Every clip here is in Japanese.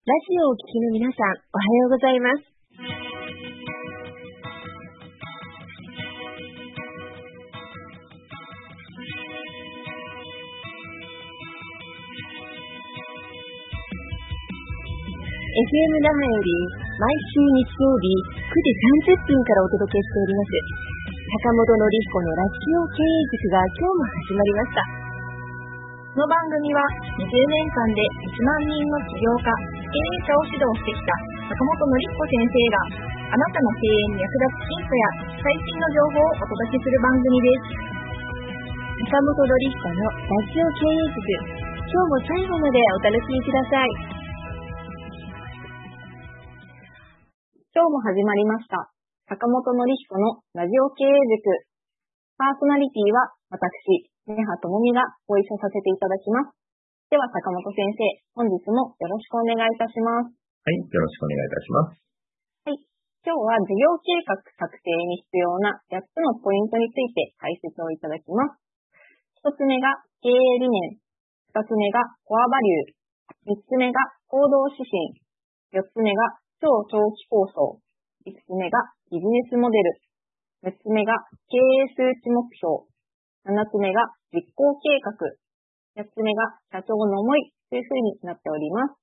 ラジオをお聞きの皆さん、おはようございます。FM 那覇より毎週日曜日9時30分からお届けしております。坂本のり彦のラジオ経営塾が今日も始まりました。この番組は20年間で1万人の起業家、経営者を指導してきた坂本のり彦先生があなたの経営に役立つヒントや最新の情報をお届けする番組です。坂本のり彦のラジオ経営塾、今日も最後までお楽しみください。今日も始まりました。坂本のり彦のラジオ経営塾。パーソナリティは私、根葉智美がご一緒させていただきます。では坂本先生、本日もよろしくお願いいたします。はい、よろしくお願いいたします。はい、今日は事業計画策定に必要な8つのポイントについて解説をいただきます。1つ目が経営理念、2つ目がコアバリュー、3つ目が行動指針、4つ目が超長期構想。5つ目がビジネスモデル。6つ目が経営数値目標。7つ目が実行計画。8つ目が社長の思いというふうになっております。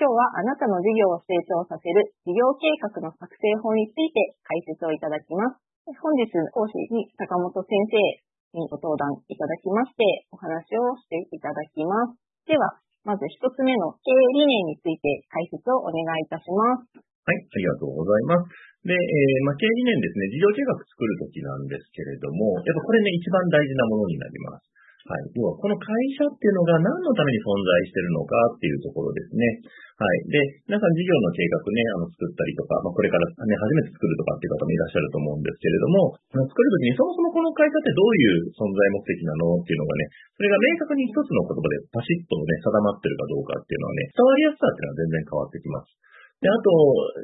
今日はあなたの事業を成長させる事業計画の作成法について解説をいただきます。本日講師に坂本先生にご登壇いただきましてお話をしていただきます。では、まず一つ目の経営理念について解説をお願いいたします。はい、ありがとうございます。で、えー、まあ、経営理念ですね、事業計画作るときなんですけれども、やっぱこれね、一番大事なものになります。はい。要は、この会社っていうのが何のために存在してるのかっていうところですね。はい。で、皆さん事業の計画ね、あの、作ったりとか、まあ、これからね、初めて作るとかっていう方もいらっしゃると思うんですけれども、作るときにそもそもこの会社ってどういう存在目的なのっていうのがね、それが明確に一つの言葉でパシッとね、定まってるかどうかっていうのはね、伝わりやすさっていうのは全然変わってきます。で、あと、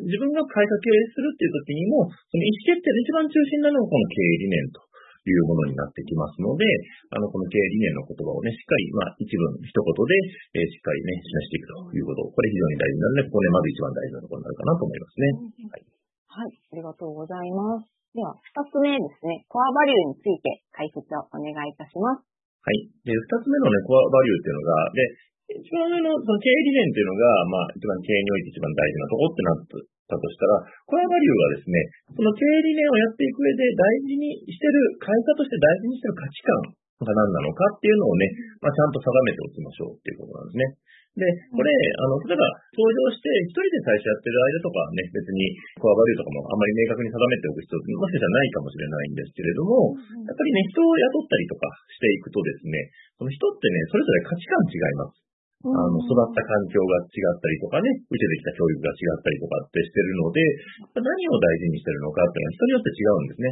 自分が会社経営するっていう時にも、その意思決定の一番中心なのがこの経営理念というものになってきますので、あの、この経営理念の言葉をね、しっかり、まあ、一文、一言で、えー、しっかりね、示していくということ、これ非常に大事なので、ここね、まず一番大事なところになるかなと思いますね。はい。はい、ありがとうございます。では、二つ目ですね、コアバリューについて解説をお願いいたします。はい。で、二つ目のね、コアバリューっていうのが、で、一番上のその経営理念っていうのが、まあ、一番経営において一番大事なとこってなってたとしたら、コアバリューはですね、その経営理念をやっていく上で大事にしてる、会社として大事にしてる価値観が何なのかっていうのをね、まあ、ちゃんと定めておきましょうっていうことなんですね。で、これ、あの、例えば、登場して一人で最初やってる間とかはね、別にコアバリューとかもあんまり明確に定めておく必要もしかしたらないかもしれないんですけれども、やっぱりね、人を雇ったりとかしていくとですね、その人ってね、それぞれ価値観違います。あの、育った環境が違ったりとかね、受けてきた教育が違ったりとかってしてるので、何を大事にしてるのかっていうのは人によって違うんですね。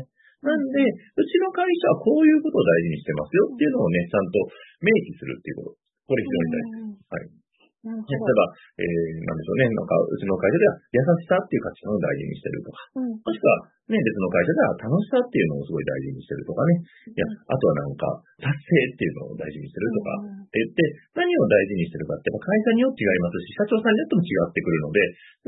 なんで、うちの会社はこういうことを大事にしてますよっていうのをね、ちゃんと明記するっていうこと。これ非常に大事です。はい。例えば、えー、なんでしょうね、なんか、うちの会社では優しさっていう価値観を大事にしてるとか、うん、もしくは、ね、別の会社では楽しさっていうのをすごい大事にしてるとかね、いや、あとはなんか、達成っていうのを大事にしてるとか、って言って、何を大事にしてるかって、会社によって違いますし、社長さんによっても違ってくるので、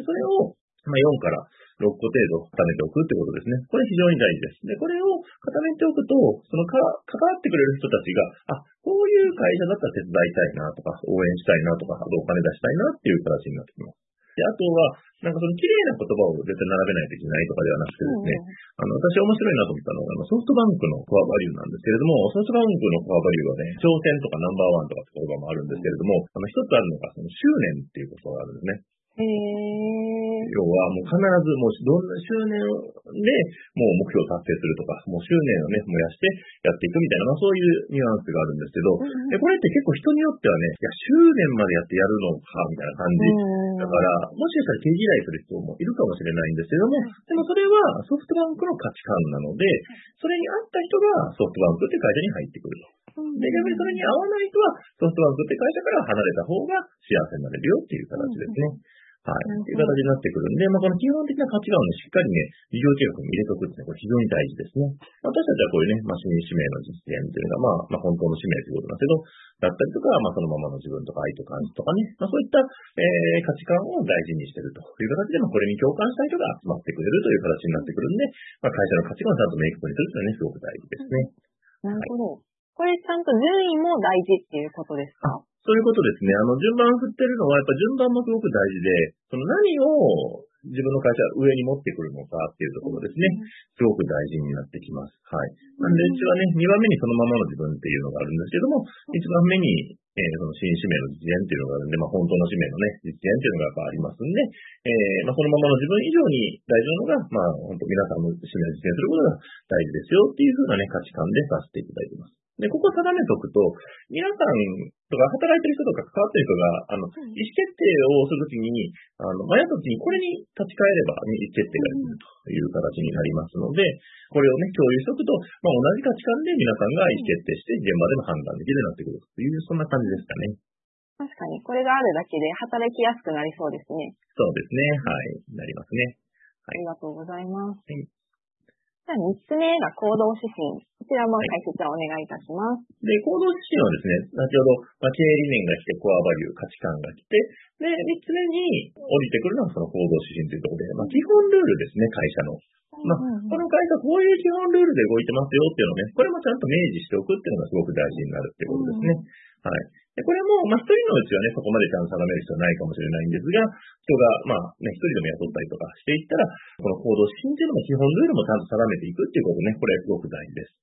それを、まあ、4から6個程度固めておくってことですね。これ非常に大事です。で、これを固めておくと、そのか、関わってくれる人たちが、あ、こういう会社だったら手伝いたいなとか、応援したいなとか、あとお金出したいなっていう形になってきます。で、あとは、なんかその綺麗な言葉を絶対並べないといけないとかではなくてですね、あの、私面白いなと思ったのが、あの、ソフトバンクのコアバリューなんですけれども、ソフトバンクのコアバリューはね、挑戦とかナンバーワンとかって言葉もあるんですけれども、あの、一つあるのが、その執念っていうことがあるんですね。へ要はもう必ずもうどんな執念でもう目標達成するとか、もう執念をね、燃やしてやっていくみたいな、まあそういうニュアンスがあるんですけど、うんでこれって結構人によってはね、いや、執念までやってやるのか、みたいな感じ。だから、もしかしたら手嫌いする人もいるかもしれないんですけども、でもそれはソフトバンクの価値観なので、それに合った人がソフトバンクって会社に入ってくると。で、逆にそれに合わない人はソフトバンクって会社から離れた方が幸せになれるよっていう形ですね。ははい。っていう形になってくるんで、まあ、この基本的な価値観をね、しっかりね、事業計画に入れとくってね、これ非常に大事ですね。私たちはこういうね、まあ、市民使命の実現っていうのが、まあ、まあ、本当の使命ということなんですけど、だったりとか、まあ、そのままの自分とか愛と感じとかね、まあ、そういった、えー、価値観を大事にしてるという形で、まあ、これに共感した人が集まってくれるという形になってくるんで、まあ、会社の価値観をちゃんと明確にするというのはね、すごく大事ですね。なるほど。これちゃんと順位も大事っていうことですか？そういうことですね。あの、順番振ってるのは、やっぱ順番もすごく大事で、その何を自分の会社上に持ってくるのかっていうところですね。すごく大事になってきます。はい。なんで、うちはね、2番目にそのままの自分っていうのがあるんですけども、1番目に、えー、その新使命の実現っていうのがあるんで、まあ本当の使命のね、実現っていうのがやっぱありますんで、えー、まあそのままの自分以上に大事なのが、まあ本当皆さんの使命を実現することが大事ですよっていうふうなね、価値観でさせていただいています。で、ここ定めておくと、皆さんとか働いてる人とか関わってる人が、あの、意思決定をするときに、あの、迷ったときにこれに立ち返れば、ね、意思決定ができるという形になりますので、これをね、共有しておくと、まあ、同じ価値観で皆さんが意思決定して現場でも判断できるようになってくるという、そんな感じですかね。確かに、これがあるだけで働きやすくなりそうですね。そうですね。はい。なりますね。はい、ありがとうございます。はいじゃあ、3つ目が行動指針。こちらも解説をお願いいたします。で、行動指針はですね、先ほど、ま、経営理念が来て、コアバリュー、価値観が来て、で、3つ目に降りてくるのはその行動指針というところで、まあ、基本ルールですね、会社の。まあ、この会社こういう基本ルールで動いてますよっていうのをね、これもちゃんと明示しておくっていうのがすごく大事になるってことですね。はい。でこれも、まあ、一人のうちはね、そこまでちゃんと定める必要はないかもしれないんですが、人が、まあ、ね、一人でも雇ったりとかしていったら、この行動指針っていうのも基本ルールもちゃんと定めていくっていうことね、これすごく大事です。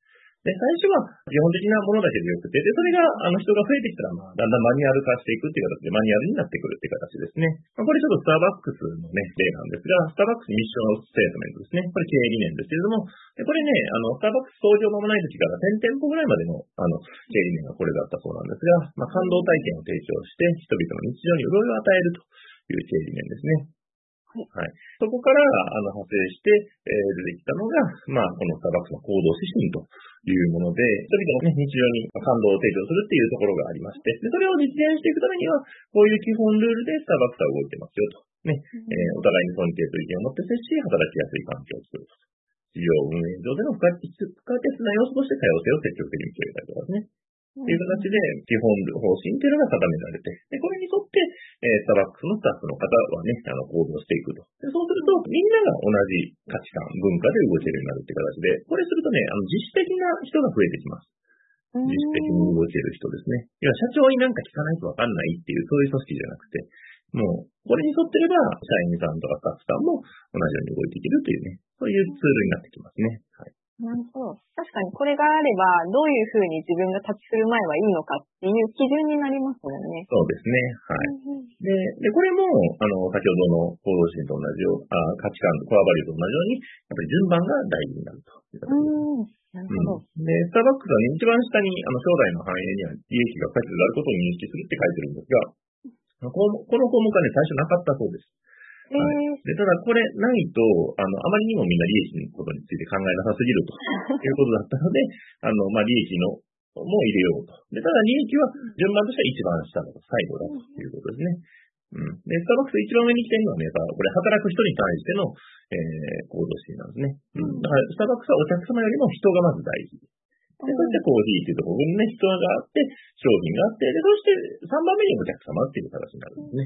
で、最初は基本的なものだけでよくて、で、それが、あの、人が増えてきたら、まあ、だんだんマニュアル化していくっていう形で、マニュアルになってくるっていう形ですね。まあ、これちょっとスターバックスのね、例なんですが、スターバックスミッションステートメントですね。これ経営理念ですけれども、でこれね、あの、スターバックス創業間もない時から1000店舗ぐらいまでの、あの、経営理念がこれだったそうなんですが、まあ、感動体験を提供して、人々の日常に潤いを与えるという経営理念ですね。はい。そこから、あの、派生して、えー、出てきたのが、まあ、このスターバックスの行動指針というもので、人々の、ね、日常に感動を提供するっていうところがありまして、でそれを実現していくためには、こういう基本ルールでスターバックスは動いてますよと。ね、えー、お互いに尊敬と意見を持って接し、働きやすい環境を作ると。事業運営上での不可欠な要素として多様性を積極的に広げたりとかですね。っていう形で基本方針っていうのが定められて、で、これに沿って、えー、スターバックスのスタッフの方はね、あの、行動していくと。でそうすると、みんなが同じ価値観、文化で動けるようになるっていう形で、これするとね、あの、自主的な人が増えてきます。自主的に動ける人ですね。いや、社長になんか聞かないとわかんないっていう、そういう組織じゃなくて、もう、これに沿ってれば、社員さんとかスタッフさんも同じように動いていけるというね、そういうツールになってきますね。はい。なるほど。確かにこれがあれば、どういうふうに自分が立ちする前はいいのかっていう基準になりますもんね。そうですね。はい。で、で、これも、あの、先ほどの行動心と同じよう、あ価値観、コアバリューと同じように、やっぱり順番が大事になるとうん。なるほど。うん、で、スターバックスは、ね、一番下に、あの、将来の繁栄には利益が不可欠であることを認識するって書いてるんですが、この項目はね、最初なかったそうです。はい、でただ、これないと、あの、あまりにもみんな利益のことについて考えなさすぎると いうことだったので、あの、まあ、利益のも入れようと。で、ただ利益は順番としては一番下の最後だということですね。うん。で、スターバックス一番上に来てるのはね、これ働く人に対しての、えー、行動指なんですね。うん。だから、スターバックスはお客様よりも人がまず大事。で、そしてコーヒーっていうところにね、人があって、商品があって、で、そして3番目にお客様っていう形になるんですね。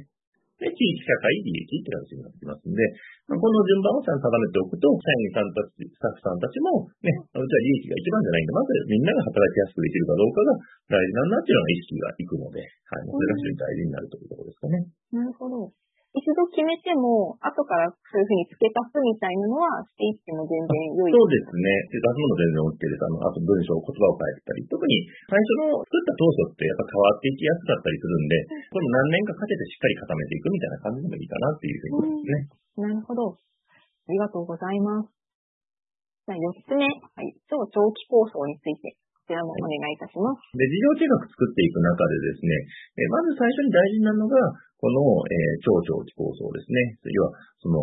で、地域社会利益って話になってきますんで、まあ、この順番をちゃんと定めておくと、社員さんたち、スタッフさんたちも、ね、うちは利益が一番じゃないんで、まずみんなが働きやすくできるかどうかが大事なんだっていうのが意識がいくので、はい、それが非常に大事になるというところですかね。なるほど。一度決めても、後からそういうふうに付け足すみたいなのはしていっても全然良いそうですね。付け足すのも全然 OK です。あの、あと文章、言葉を変えたり、特に最初の作った当初ってやっぱ変わっていきやすかったりするんで、この何年かかけてしっかり固めていくみたいな感じでもいいかなっていうふうにですね。なるほど。ありがとうございます。じゃあ4つ目、はい、超長期構想について。こちらもお願いいたします。で、事業計画作っていく中でですね、えまず最初に大事なのが、この、えー、超長期構想ですね。要は、その、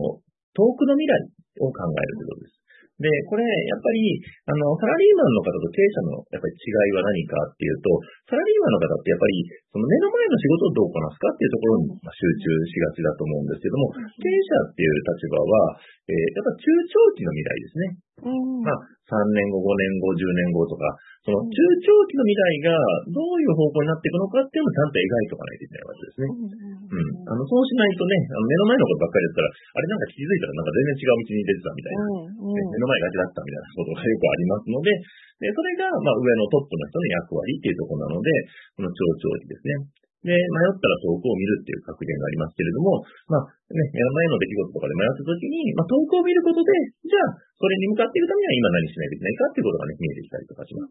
遠くの未来を考えるということです。で、これ、やっぱり、あの、サラリーマンの方と経営者のやっぱり違いは何かっていうと、サラリーマンの方ってやっぱり、その目の前の仕事をどうこなすかっていうところに集中しがちだと思うんですけども、経営者っていう立場は、えー、やっぱ中長期の未来ですね。うんまあ、3年後、5年後、10年後とか、その中長期の未来がどういう方向になっていくのかっていうのをちゃんと描いておかないといけないわけですね。うん。あの、そうしないとね、あの目の前のことばっかりだったら、あれなんか気づいたらなんか全然違う道に出てたみたいな。うんね目の前がちだったみたいなことがよくありますので、でそれが、まあ、上のトップの人の役割っていうところなので、この長長期ですね。で、迷ったら遠くを見るっていう格言がありますけれども、まあ、ね、目の前の出来事とかで迷った時に、まあ、遠くを見ることで、じゃあ、それに向かっていくためには今何しないといけないかっていうことがね、見えてきたりとかします。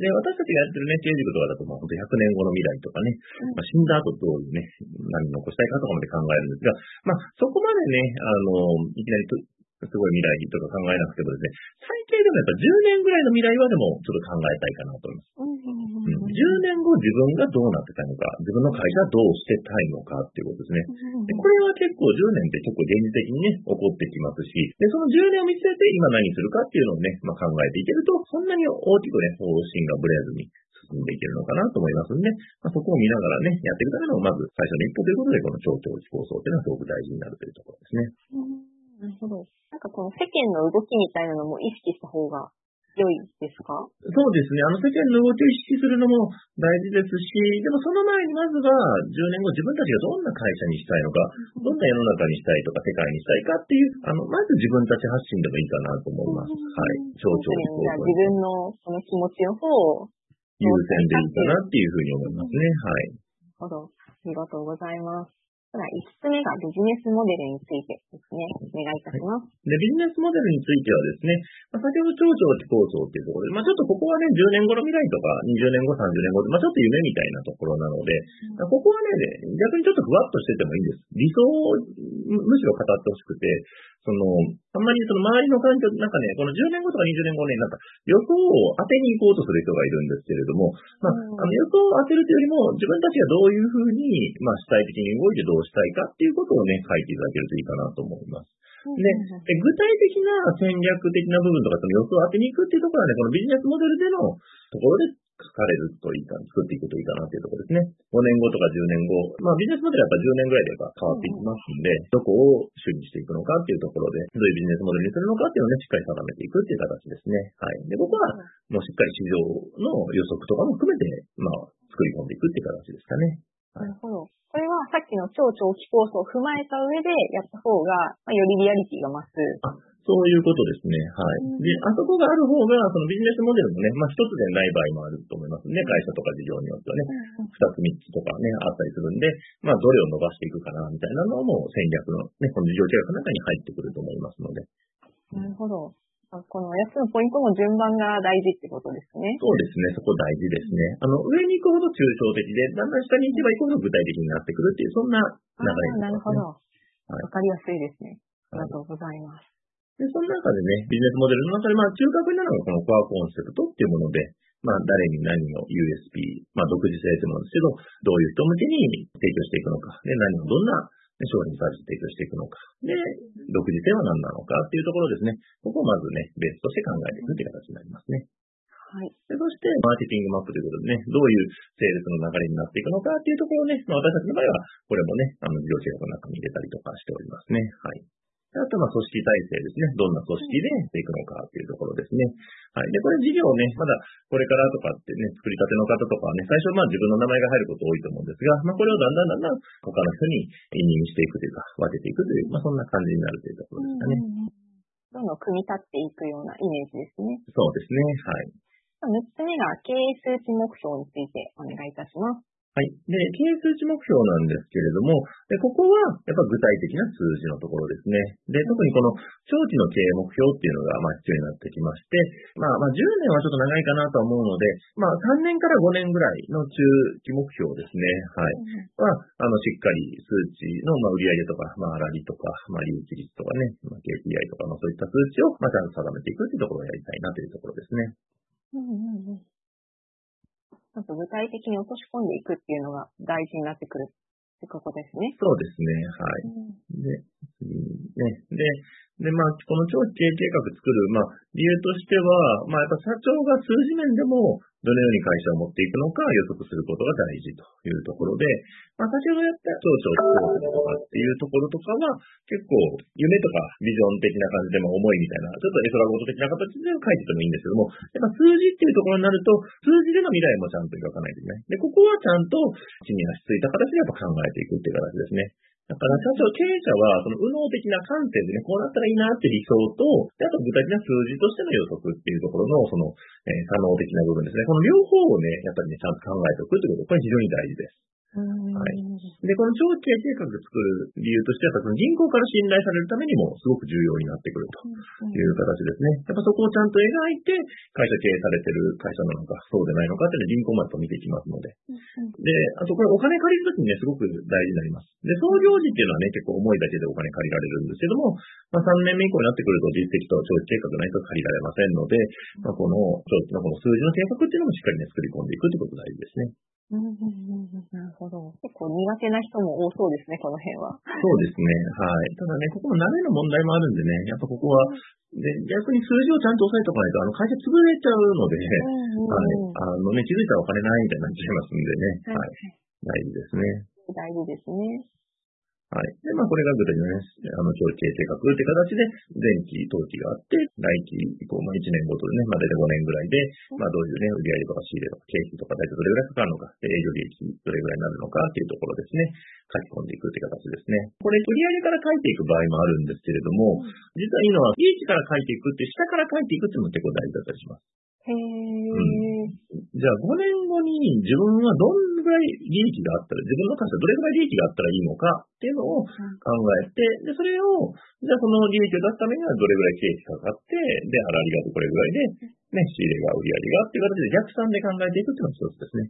で、私たちがやってるね、経営塾とかだと、まあ、本当100年後の未来とかね、まあ、死んだ後どういうね、何残したいかとかまで考えるんですが、まあ、そこまでね、あの、いきなりとすごい未来とか考えなくてもですね、最低でもやっぱ10年ぐらいの未来はでもちょっと考えたいかなと思います。うん、10年後自分がどうなってたいのか、自分の会社はどうしてたいのかっていうことですね。でこれは結構10年って結構現実的にね、起こってきますし、で、その10年を見据えて今何するかっていうのをね、まあ、考えていけると、そんなに大きくね、方針がぶれずに進んでいけるのかなと思いますんで、まあ、そこを見ながらね、やっていくための、まず最初の一歩ということで、この超長期構想っていうのはすごく大事になるというところですね。なるほど。なんかこの世間の動きみたいなのも意識した方が良いですか？そうですね。あの世間の動きを意識するのも大事ですし、でもその前にまずは10年後自分たちがどんな会社にしたいのか、どんな世の中にしたいとか世界にしたいかっていう、あの、まず自分たち発信でもいいかなと思います。はい。超長期構想。自分のその気持ちの方を優先でいいかなっていうふうに思いますね。はい。なるほど。ありがとうございます。ただ、5つ目がビジネスモデルについてですね。お願いいたします。で、ビジネスモデルについてはですね、まあ、先ほど超長期構想っていうところで、まあ、ちょっとここはね、10年後の未来とか、20年後、30年後まあ、ちょっと夢みたいなところなので、ここはね、逆にちょっとふわっとしててもいいんです。理想をむしろ語ってほしくて、その、あんまりその周りの環境、なんかね、この10年後とか20年後ね、なんか予想を当てに行こうとする人がいるんですけれども、まあ、あの予想を当てるというよりも、自分たちがどういうふうに、まあ、主体的に動いてどうしたいかっていうことをね、書いていただけるといいかなと思います。で、で具体的な戦略的な部分とか、その予想を当てに行くっていうところはね、このビジネスモデルでのところで書かれるといいか、作っていくといいかなというところですね。5年後とか10年後。まあビジネスモデルはやっぱ10年ぐらいでやっぱ変わっていきますんで、どこを主にしていくのかっていうところで、どういうビジネスモデルにするのかっていうのをね、しっかり定めていくっていう形ですね。はい。で、僕はもうしっかり市場の予測とかも含めて、まあ作り込んでいくっていう形ですかね。なるほど。これはさっきの超長期構想を踏まえた上でやった方が、まあ、よりリアリティが増す。そういうことですね。はい。で、あそこがある方が、そのビジネスモデルもね、まあ一つでない場合もあると思いますね。会社とか事業によってはね、二つ三つとかね、あったりするんで、まあどれを伸ばしていくかな、みたいなのも戦略のね、この事業計画の中に入ってくると思いますので。なるほど。この8つのポイントの順番が大事ってことですね。そうですね。そこ大事ですね。あの、上に行くほど抽象的で、だんだん下に行けば行くほど具体的になってくるっていう、そんな流れになります、ね。なるほど。わ、はい、かりやすいですね。ありがとうございます。で、その中でね、ビジネスモデルの中で、まあ、中核になるのがこのコアコンセプトっていうもので、まあ、誰に何の USP、まあ、独自性というものですけど、どういう人向けに提供していくのか、で、何をどんな商品サービス提供していくのか。で、独自性は何なのかっていうところですね。ここをまずね、ベースとして考えていくという形になりますね。はい。でそして、マーケティングマップということでね、どういうセールスの流れになっていくのかっていうところをね、まあ、私たちの場合は、これもね、あの、事業計画の中に入れたりとかしておりますね。はい。あと、まあ、組織体制ですね。どんな組織でしていくのかっていうところですね。はい。で、これ事業をね、まだこれからとかってね、作りたての方とかはね、最初まあ自分の名前が入ること多いと思うんですが、まあこれをだんだんだんだん他の人に委任していくというか、分けていくという、まあそんな感じになるというところですかね。どんどん組み立っていくようなイメージですね。そうですね。はい。6つ目が経営数値目標についてお願いいたします。はい。で、経営数値目標なんですけれども、でここはやっぱ具体的な数字のところですね。で、特にこの長期の経営目標っていうのがまあ必要になってきまして、まあまあ10年はちょっと長いかなとは思うので、まあ3年から5年ぐらいの中期目標ですね。はい。は、あの、しっかり数値のまあ売上とか、まあ粗利とか、まあ利益率とかね、まあ KPI とか、まあそういった数値をまあちゃんと定めていくっていうところをやりたいなというところですね。うんうんうん。なんか具体的に落とし込んでいくっていうのが大事になってくるってことですね。そうですね。はい。で、次にね。で、で、まあ、この長期経営計画作る、まあ、理由としては、まあ、やっぱ社長が数字面でも、どのように会社を持っていくのか予測することが大事というところで、まあ、先ほどやった長長期構成とかっていうところとかは、結構、夢とかビジョン的な感じでも思いみたいな、ちょっとエソラゴト的な形で書いててもいいんですけども、やっぱ数字っていうところになると、数字での未来もちゃんと描かないといけない。で、ここはちゃんと地に足ついた形でやっぱ考えていくっていう形ですね。だから社長、経営者は、その右脳的な観点でね、こうなったらいいなって理想と、あと具体的な数字としての予測っていうところの、その、えー、可能的な部分ですね。この両方をね、やっぱりね、ちゃんと考えておくってこと、これ非常に大事です。はい。で、この長期計画作る理由としては、その銀行から信頼されるためにもすごく重要になってくるという形ですね。やっぱそこをちゃんと描いて、会社経営されてる会社なのか、そうでないのかっていうのは銀行までと見ていきますので。で、あとこれお金借りるときにね、すごく大事になります。で、創業時っていうのはね、結構重いだけでお金借りられるんですけども、まあ、3年目以降になってくると実績と長期計画ないと借りられませんので、まあ、この長期のこの数字の計画っていうのもしっかりね、作り込んでいくってことが大事ですね。うんうんうん、なるほど。結構苦手な人も多そうですね、この辺は。そうですね。はい。ただね、ここも慣れの問題もあるんでね、やっぱここは、で、逆に数字をちゃんと押さえておかないと、あの、会社潰れちゃうので、はい。あのね、気づいたらお金ないみたいになっちゃいますんでね。はい。大事ですね。大事ですね。はい。で、まあ、これが具体的なね、あの、長期計画って形で、前期、当期があって、来期以降、まあ、1年ごとでね、まあ、大体5年ぐらいで、まあ、どういうね、売上とか仕入れとか経費とか、大体どれぐらいかかるのか、営業利益どれぐらいになるのかっていうところですね、書き込んでいくって形ですね。これ、売上から書いていく場合もあるんですけれども、実はいいのは、利益から書いていくって、下から書いていくっていうのも結構大事だったりします。へー。うん、じゃあ、5年後に自分はどんぐらい利益があったら、自分の会社どれぐらい利益があったらいいのかっていうのを考えて、で、それを、じゃあその利益を出すためにはどれぐらい経費かかって、で、あらりがとこれぐらいで、ね、仕入れが売り上げがっていう形で逆算で考えていくっていうのが一つですね。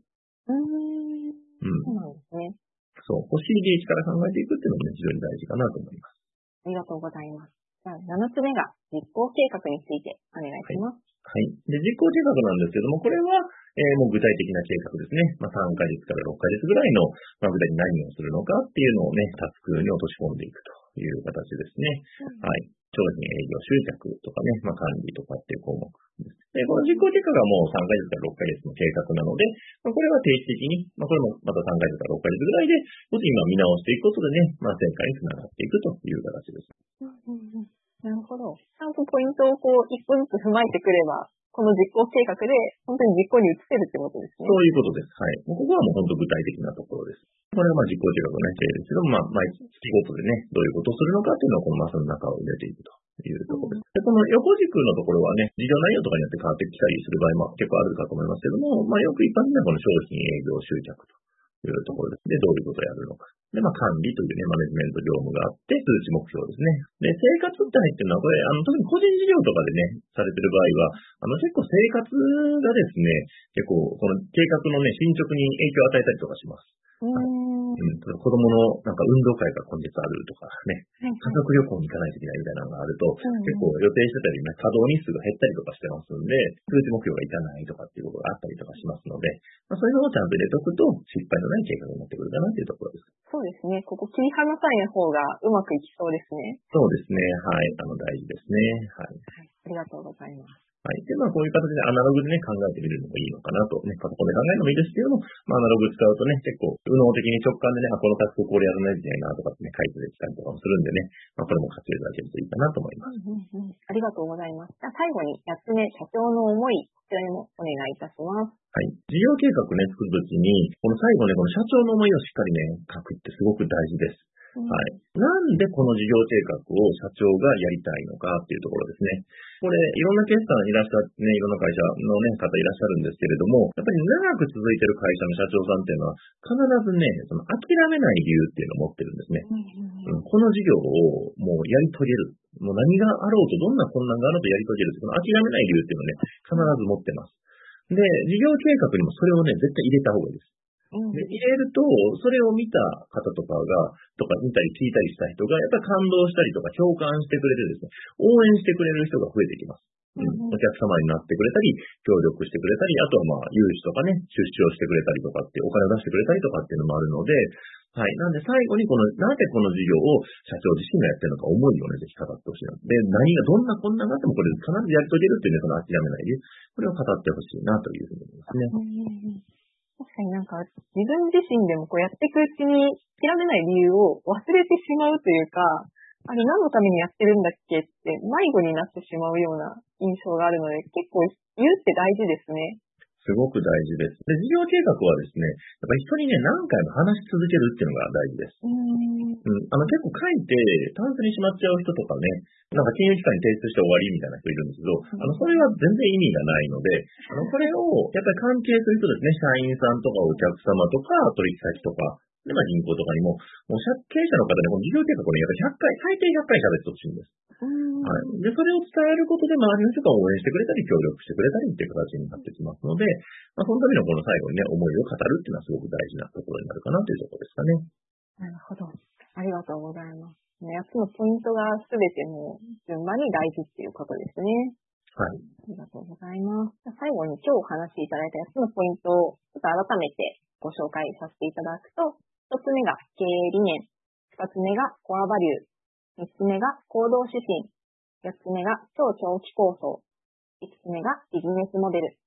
うん。そうなんですね。そう。欲しい利益から考えていくっていうのもね、非常に大事かなと思います。ありがとうございます。じゃあ、7つ目が実行計画についてお願いします。はい。はい、で、実行計画なんですけども、これは、えー、もう具体的な計画ですね。まあ、3ヶ月から6ヶ月ぐらいの、まあ、具体に何をするのかっていうのをね、タスクに落とし込んでいくという形ですね。うん、はい。商品営業集客とかね、まあ、管理とかっていう項目です。で、この実行計画がもう3ヶ月から6ヶ月の計画なので、まあ、これは定期的に、まあ、これもまた3ヶ月から6ヶ月ぐらいで、もし今見直していくことでね、まあ、前回につながっていくという形です。うんうんうん、なるほど。ちゃんとポイントをこう、一個ずつ踏まえてくれば、この実行計画で、本当に実行に移せるってことですね。そういうことです。はい。ここはもう本当具体的なところです。これがまあ実行計画のね、経営ですけど、まあ、毎月ごとでね、どういうことをするのかっていうのをこのマスの中を入れていくというところです。で、この横軸のところはね、事業内容とかによって変わってきたりする場合も結構あるかと思いますけども、まあよく一般的にはこの商品営業集客というところです。で、どういうことをやるのか。で、まあ、管理というね、マネジメント業務があって、数値目標ですね。で、生活って入ってるのは、これ、あの、特に個人事業とかでね、されてる場合は、あの、結構生活がですね、結構、この計画のね、進捗に影響を与えたりとかします。うん、子供のなんか運動会が今月あるとかね、家族旅行に行かないといけないみたいなのがあると、結構予定してたり、ね、稼働日数が減ったりとかしてますんで、数値目標がいかないとかっていうことがあったりとかしますので、まあ、そういうのをちゃんと入れておくと、失敗のない計画になってくるかなっていうところです。そうですね。ここ切り離さない方がうまくいきそうですね。そうですね。はい。あの、大事ですね。はい。はい、ありがとうございます。はい。で、まあ、こういう形でアナログでね、考えてみるのもいいのかなと、ね、パソコンで考えるのもいいですけども、まあ、アナログ使うとね、結構、右脳的に直感でね、あ、このタスクこれやらないといけないなとかってね、書いてきたりとかもするんでね、まあ、これも活用いただけるといいかなと思います。うんうんうん、ありがとうございます。じゃあ、最後に8つ目、社長の思い、こちらにもお願いいたします。はい。事業計画ね、作るときに、この最後ね、この社長の思いをしっかりね、書くってすごく大事です。はい。なんでこの事業計画を社長がやりたいのかっていうところですね。これ、いろんな決算いらっしゃって、ね、いろんな会社のね、方いらっしゃるんですけれども、やっぱり長く続いてる会社の社長さんっていうのは、必ずね、その諦めない理由っていうのを持ってるんですね。うん、この事業をもうやり遂げる。もう何があろうと、どんな困難があろうとやり遂げる。この諦めない理由っていうのをね、必ず持ってます。で、事業計画にもそれをね、絶対入れた方がいいです。で入れると、それを見た方とかが、とか見たり聞いたりした人が、やっぱり感動したりとか共感してくれてですね、応援してくれる人が増えてきます。うん、お客様になってくれたり、協力してくれたり、あとはまあ、融資とかね、出資をしてくれたりとかって、お金を出してくれたりとかっていうのもあるので、はい。なんで最後にこの、なぜこの事業を社長自身がやってるのか思いをね、ぜひ語ってほしいな。で、何がどんな困難があってもこれ必ずやり遂げるっていうね、その諦めないで、これを語ってほしいなというふうに思いますね。確かになんか自分自身でもこうやっていくうちに諦めない理由を忘れてしまうというか、あれ何のためにやってるんだっけって迷子になってしまうような印象があるので、結構言うって大事ですね。すごく大事です。で、事業計画はですね、やっぱり人にね、何回も話し続けるっていうのが大事です。あの結構書いて、タンスにしまっちゃう人とかね、なんか金融機関に提出して終わりみたいな人いるんですけど、あの、それは全然意味がないので、あの、これを、やっぱり関係する人ですね、社員さんとかお客様とか取引先とか、で、まあ銀行とかにも、もう経営者の方でこの事業計画をね、やっぱり100回、最低100回喋ってほしいんです。はい。で、それを伝えることで周りの人が応援してくれたり、協力してくれたりっていう形になってきますので、まあ、そのためのこの最後にね、思いを語るっていうのはすごく大事なところになるかなというところですかね。なるほど。ありがとうございます。8つのポイントがすべても順番に大事っていうことですね。はい。ありがとうございます。最後に今日お話しいただいた8つのポイントをちょっと改めてご紹介させていただくと、1つ目が経営理念、2つ目がコアバリュー、3つ目が行動指針。4つ目が超長期構想。5つ目がビジネスモデル。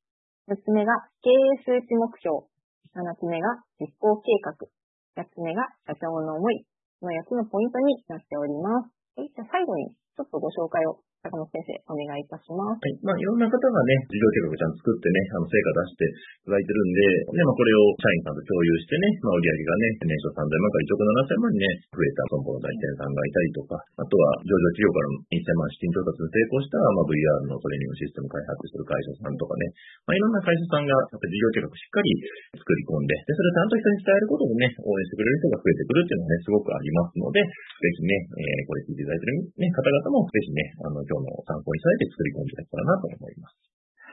6つ目が経営数値目標。7つ目が実行計画。8つ目が社長の思い。の8つのポイントになっております。じゃあ最後にちょっとご紹介を坂本先生、お願いいたします。はい。まあ、いろんな方がね、事業計画ちゃんと作ってね、あの、成果出していただいてるんで、ね、まあ、これを社員さんと共有してね、まあ、売上がね、年商3000万から1億7000万にね、増えた損保の代理店さんがいたりとか、あとは上場企業からの1000万資金調達に成功した、まあ、VR のトレーニングシステム開発する会社さんとかね、まあ、いろんな会社さんが、やっぱ事業計画しっかり作り込んで、で、それをちゃんと人に伝えることでね、応援してくれる人が増えてくるっていうのはね、すごくありますので、ぜひね、えー、これ聞いていただいてる、ね、方々も、ぜひね、あの、今日の参考にされて作り込んでいけたらなと思います。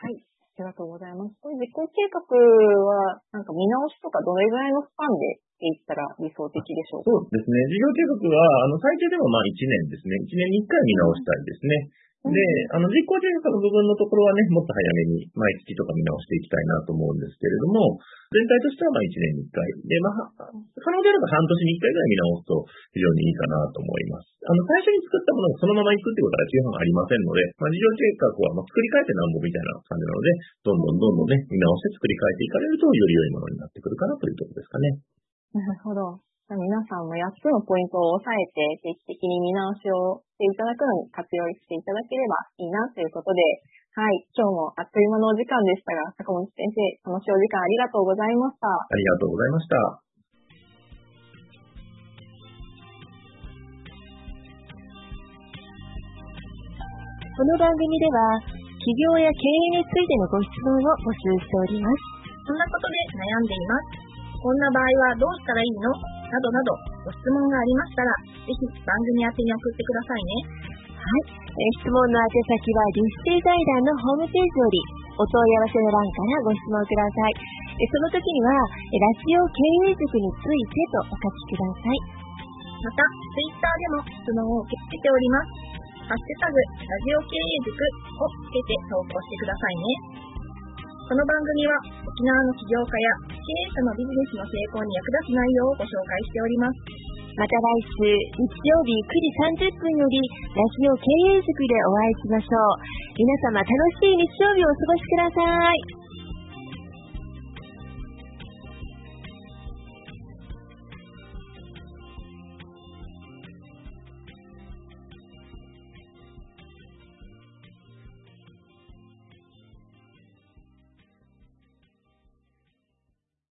はい。ありがとうございます。これ実行計画は、なんか見直しとかどれぐらいのスパンでっていったら理想的でしょうか？そうですね。事業計画は、あの、最低でもまあ1年ですね。1年に1回見直したいですね。で、あの、実行計画の部分のところはね、もっと早めに毎月とか見直していきたいなと思うんですけれども、全体としてはまあ1年に1回。で、まあ、可能であれば半年に1回ぐらい見直すと非常にいいかなと思います。あの、最初に作ったものをそのまま行くってことは基本ありませんので、まあ、事業計画はまあ作り変えてなんぼみたいな感じなので、どんどんどんどんね、見直して作り変えていかれるとより良いものになってくるかなというところですかね。なるほど。皆さんも8つのポイントを押さえて定期的に見直しをしていただくのに活用していただければいいなということで、はい、今日もあっという間のお時間でしたが、坂本先生、楽しいお時間ありがとうございました。ありがとうございました。この番組では、企業や経営についてのご質問を募集しております。そんなことで悩んでいます。こんな場合はどうしたらいいの？などなどご質問がありましたら、ぜひ番組宛てに送ってくださいね。はい。え質問の宛先はリステ財団のホームページよりお問い合わせの欄からご質問ください。えその時には、ラジオ経営塾についてとお書きください。また、ツイッターでも質問を受け付けております。ハッシュタグ、ラジオ経営塾をつけて投稿してくださいね。この番組は沖縄の起業家や経営者のビジネスの成功に役立つ内容をご紹介しております。また来週日曜日9時30分よりラジオ経営塾でお会いしましょう。皆様楽しい日曜日をお過ごしください。